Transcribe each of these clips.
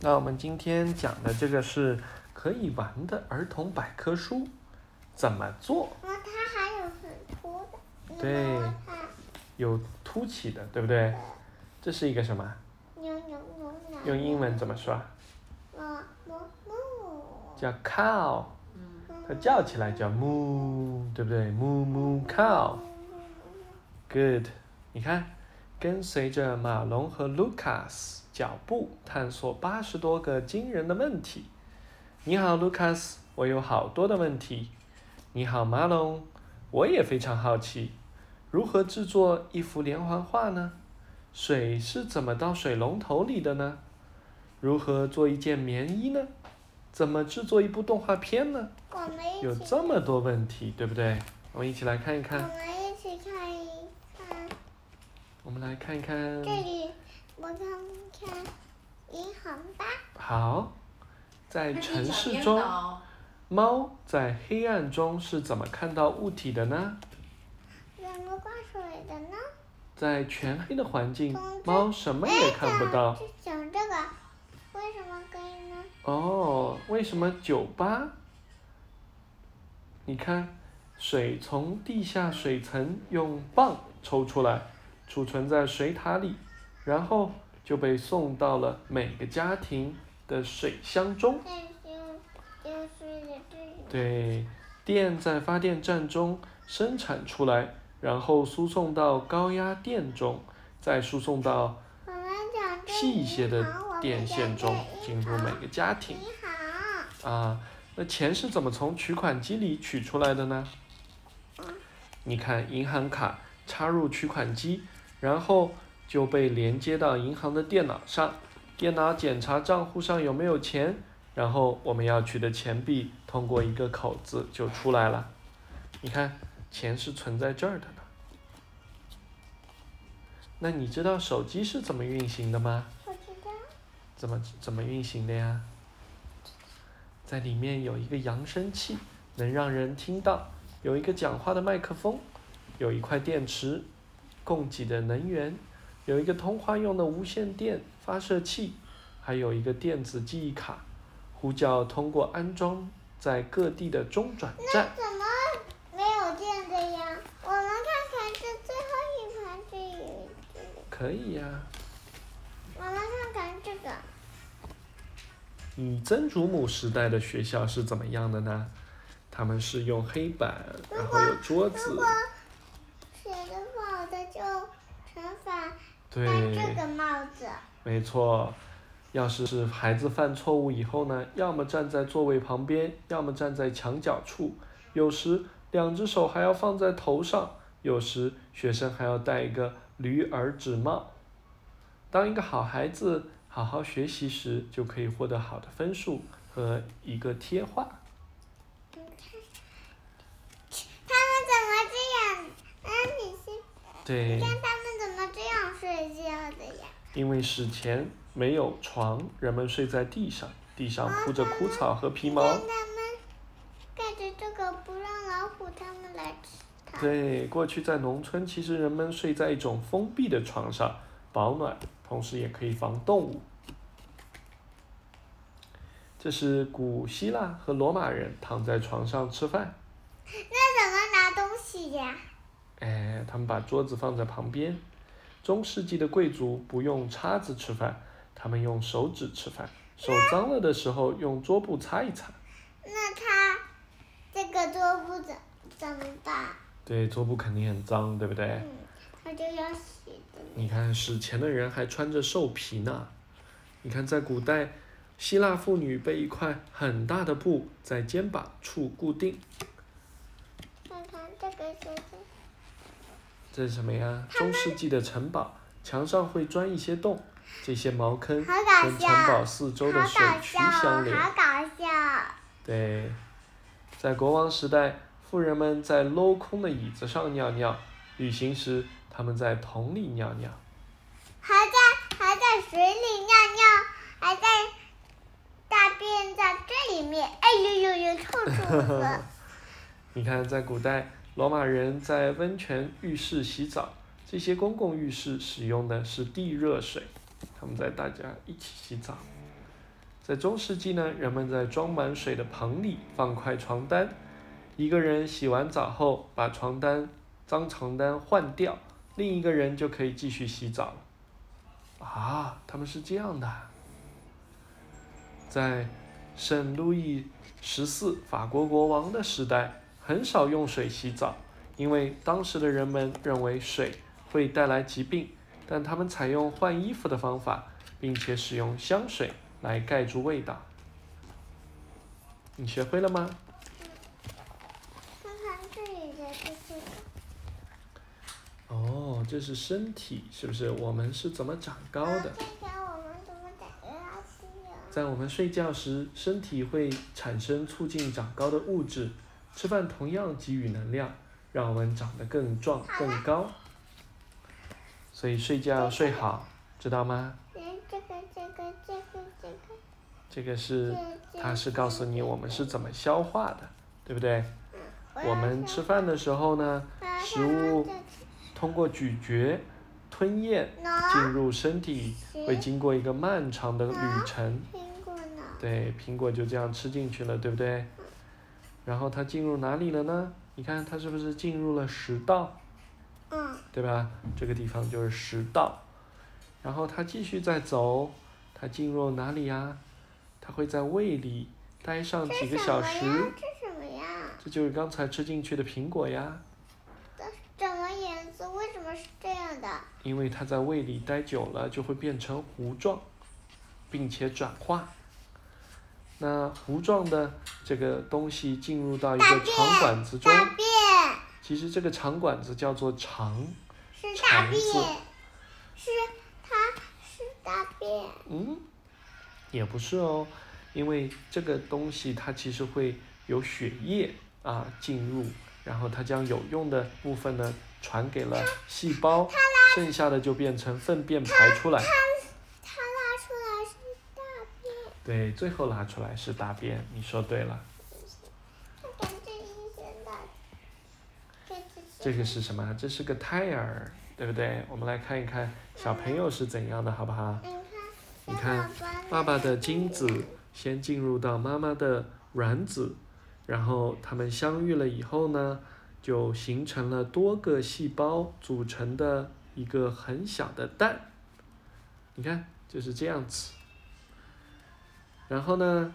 那我们今天讲的这个是可以玩的儿童百科书，怎么做？那它还有很凸的，对有凸起的，对不对？这是一个什么？用英文怎么说？叫 cow，它叫起来叫 moo，对不对？moo moo cow。Good，你看，跟随着马龙和 Lucas 脚步，探索八十多个惊人的问题。你好，Lucas，我有好多的问题。你好，马龙，我也非常好奇，如何制作一幅连环画呢？水是怎么到水龙头里的呢？如何做一件棉衣呢？怎么制作一部动画片呢？有这么多问题，对不对？我们一起来看一看我。们一起看一看我们来看一看。这里，我看看银行吧。好，在城市中，猫在黑暗中是怎么看到物体的呢？怎么挂水的呢？在全黑的环境猫什么也看不到。就讲这个，为什么可以呢？哦，为什么酒吧？你看，水从地下水层用泵抽出来，储存在水塔里，然后就被送到了每个家庭的水箱中。对，电在发电站中生产出来，然后输送到高压电中，再输送到细一些的电线中，进入每个家庭。啊。那钱是怎么从取款机里取出来的呢？你看，银行卡插入取款机，然后就被连接到银行的电脑上，电脑检查账户上有没有钱，然后我们要取的钱币通过一个口子就出来了。你看，钱是存在这儿的呢。那你知道手机是怎么运行的吗？我知道。怎么怎么运行的呀？在里面有一个扬声器，能让人听到；有一个讲话的麦克风，有一块电池，供给的能源，有一个通话用的无线电发射器，还有一个电子记忆卡，呼叫通过安装在各地的中转站。怎么没有电的呀？我们看看这最后一盘这里，这里可以呀、我们看看这个，你曾祖母时代的学校是怎么样的呢？他们是用黑板，然后有桌子如，果写的不好的就惩罚对。这个帽子。没错，要是是孩子犯错误以后呢，要么站在座位旁边，要么站在墙角处，有时两只手还要放在头上，有时学生还要戴一个驴耳纸帽。当一个好孩子好好学习时，就可以获得好的分数和一个贴画。他们怎么这样？啊，你是对你，看他们怎么这样睡觉的呀？因为史前没有床，人们睡在地上，地上铺着枯草和皮毛。让他们盖着这个，不让老虎他们来吃它。对，过去在农村，其实人们睡在一种封闭的床上，保暖，同时也可以防动物。这是古希腊和罗马人躺在床上吃饭，那怎么拿东西呀？哎，他们把桌子放在旁边。中世纪的贵族不用叉子吃饭，他们用手指吃饭，手脏了的时候用桌布擦一擦。那他这个桌布怎怎么办？对，桌布肯定很脏，对不对？嗯，他就要洗的。你看史前的人还穿着兽皮呢。你看，在古代，希腊妇女被一块很大的布在肩膀处固定，看看这个是什么？这是什么呀？中世纪的城堡墙上会钻一些洞，这些茅坑跟城堡，四周的水渠相连。好搞笑。对，在国王时代，富人们在镂空的椅子上尿尿，旅行时他们在桶里尿尿。还在还在水里尿尿，还在大便在这里面，哎呦呦呦，臭臭的。你看，在古代，罗马人在温泉浴室洗澡，这些公共浴室使用的是地热水，他们在大家一起洗澡。在中世纪呢，人们在装满水的盆里放块床单，一个人洗完澡后把床单脏床单换掉，另一个人就可以继续洗澡了。啊，他们是这样的。在圣路易十四法国国王的时代，很少用水洗澡，因为当时的人们认为水会带来疾病，但他们采用换衣服的方法，并且使用香水来盖住味道。你学会了吗？看看这里的这个，哦，这是身体，是不是？我们是怎么长高的？在我们睡觉时，身体会产生促进长高的物质，吃饭同样给予能量，让我们长得更壮、更高。所以睡觉要睡好，知道吗？嗯，这个这个这个这个，这个是，它是告诉你我们是怎么消化的，对不对？要我们吃饭的时候呢，食物通过咀嚼、吞咽进入身体，会经过一个漫长的旅程。苹果呢？对，苹果就这样吃进去了，对不对？然后它进入哪里了呢？你看它是不是进入了食道，嗯，对吧？这个地方就是食道。然后它继续再走，它进入哪里呀？它会在胃里待上几个小时，呀？这什么呀？这就是刚才吃进去的苹果呀。怎么颜色？为什么是这样的？因为它在胃里待久了，就会变成糊状，并且转化。那糊状的这个东西进入到一个肠管子中，其实这个肠管子叫做肠，是大便，肠子是它是大便。嗯，也不是哦，因为这个东西它其实会有血液啊进入，然后它将有用的部分呢传给了细胞，剩下的就变成粪便排出来。它拉出来是大便。对，最后拉出来是大便，你说对了。这个是什么？这是个胎儿，对不对？我们来看一看小朋友是怎样的，好不好？你看，你看，爸爸的精子先进入到妈妈的卵子，然后他们相遇了以后呢，就形成了多个细胞组成的一个很小的蛋。你看，就是这样子。然后呢，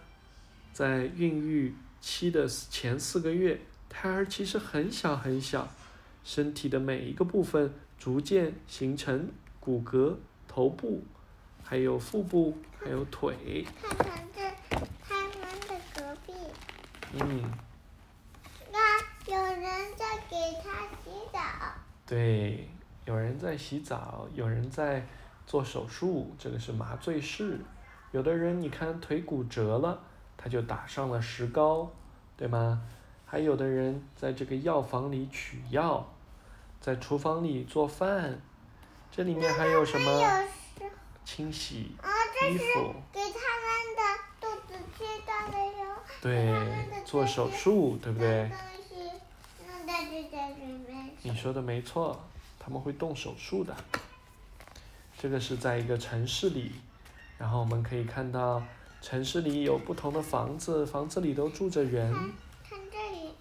在孕育期的前四个月，胎儿其实很小很小，身体的每一个部分逐渐形成骨骼、头部，还有腹部，还有腿。看看这他们的隔壁，嗯，那有人在给他洗澡。对，有人在洗澡，有人在做手术，这个是麻醉室。有的人你看腿骨折了，他就打上了石膏，对吗？还有的人在这个药房里取药，在厨房里做饭，这里面还有什么？清洗衣服，给他们的肚子切断的哟。对，做手术，对不对？你说的没错，他们会动手术的。这个是在一个城市里，然后我们可以看到城市里有不同的房子，房子里都住着人。看这里，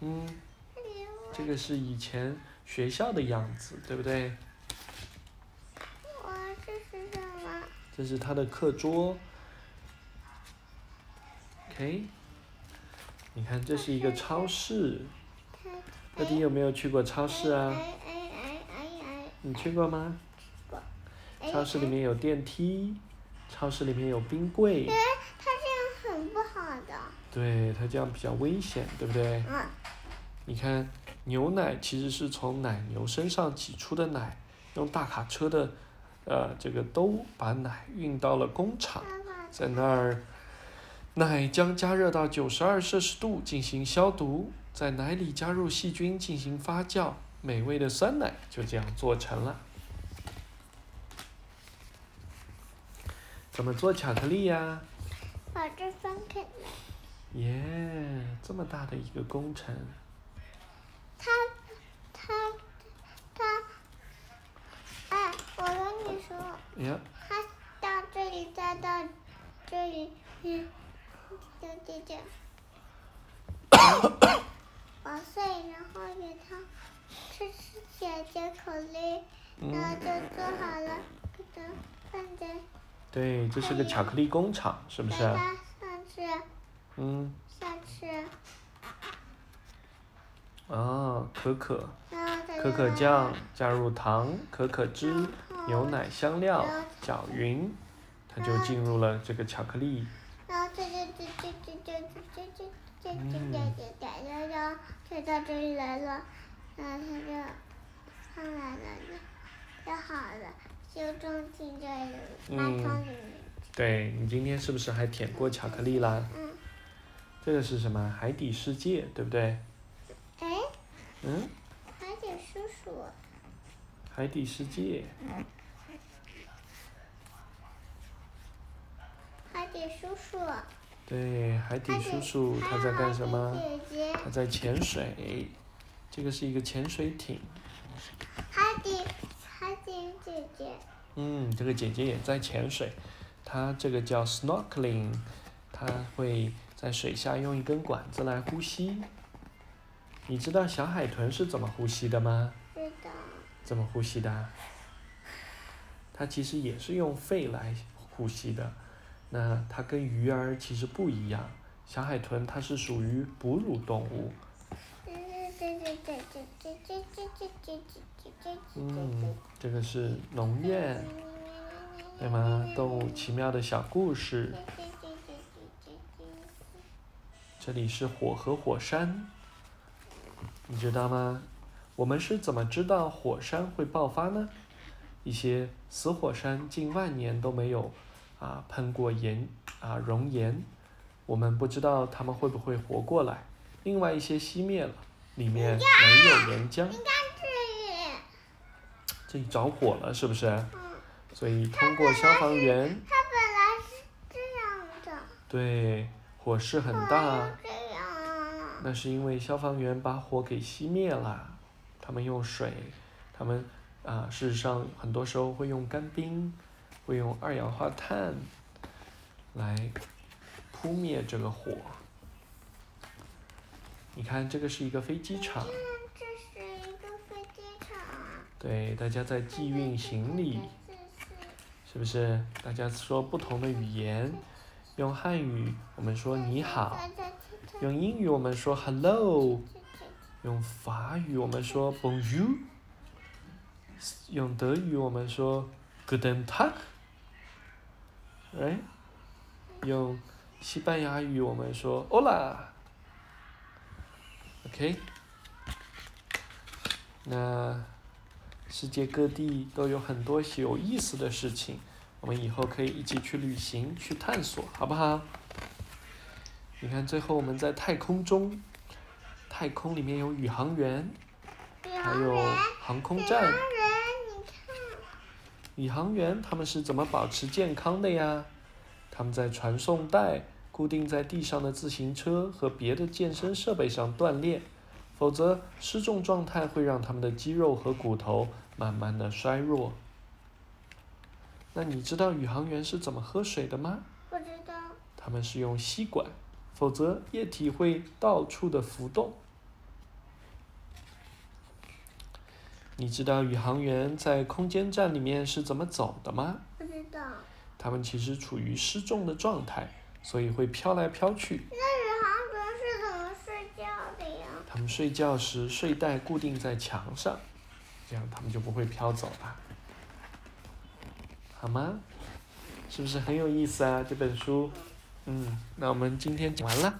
嗯，这里这个是以前学校的样子，对不对？哇，这是什么？这是他的课桌。OK，你看这是一个超市，看，乐迪有没有去过超市啊？你去过吗？哎！超市里面有电梯，超市里面有冰柜。哎，他这样很不好的。对，它这样比较危险，对不对？嗯，你看，牛奶其实是从奶牛身上挤出的奶，用大卡车的，呃，这个兜把奶运到了工厂，在那儿，奶将加热到九十二摄氏度进行消毒，在奶里加入细菌进行发酵，美味的酸奶就这样做成了。怎么做巧克力呀？把这翻开来。耶，这么大的一个工程。他他他，哎，我跟你说，呀，他到这里再到这里里面有点点捣碎，然后给它吃吃点巧克力，然后嗯，就做好了，给它放在对，这是个巧克力工厂，是不是给？它上去嗯，下次，哦，可可，可可酱加入糖、可可汁、牛奶香料搅匀，它就进入了这个巧克力。然后它就就就就就就就就就就就就就然后推到这里来了，然后它就上来了，就就好了，就装进这里马桶里面。对你今天是不是还舔过巧克力啦？嗯，这个是什么？海底世界，对不对？哎，嗯，海底叔叔，海底世界。海底叔叔，对，海底叔叔他在干什么？姐姐，他在潜水。这个是一个潜水艇。海底嗯，这个姐姐也在潜水，她这个叫 snorkeling，她会在水下用一根管子来呼吸。你知道小海豚是怎么呼吸的吗？知道，怎么呼吸的？它其实也是用肺来呼吸的。那它跟鱼儿其实不一样，小海豚它是属于哺乳动物。嗯，这个是农谚，对吗？动物奇妙的小故事。这里是火和火山，你知道吗？我们是怎么知道火山会爆发呢？一些死火山近万年都没有啊喷过岩啊熔岩，我们不知道它们会不会活过来。另外一些熄灭了，里面没有岩浆，这里，着火了，是不是？嗯，所以通过消防员，它本来是这样的，对，火势很大。哦这样，那是因为消防员把火给熄灭了，他们用水，他们啊，事实上很多时候会用干冰，会用二氧化碳来扑灭这个火。你看，这个是一个飞机场，这是一个飞机场，对，大家在寄运行李，是不是？大家说不同的语言，用汉语我们说你好，用英语我们说 hello。用法语我们说 bonjour，用德语我们说 guten Tag，哎，用西班牙语我们说 hola，OK，、那世界各地都有很多有意思的事情，我们以后可以一起去旅行去探索，好不好？你看，最后我们在太空中。太空里面有宇航员，还有航空站。人，你看，宇航员他们是怎么保持健康的呀？他们在传送带固定在地上的自行车和别的健身设备上锻炼，否则失重状态会让他们的肌肉和骨头慢慢的衰弱。那你知道宇航员是怎么喝水的吗？不知道，他们是用吸管，否则液体会到处的浮动。你知道宇航员在空间站里面是怎么走的吗？不知道。他们其实处于失重的状态，所以会飘来飘去。那宇航员是怎么睡觉的呀？他们睡觉时睡袋固定在墙上，这样他们就不会飘走了，好吗？是不是很有意思啊？这本书，嗯，那我们今天讲完了。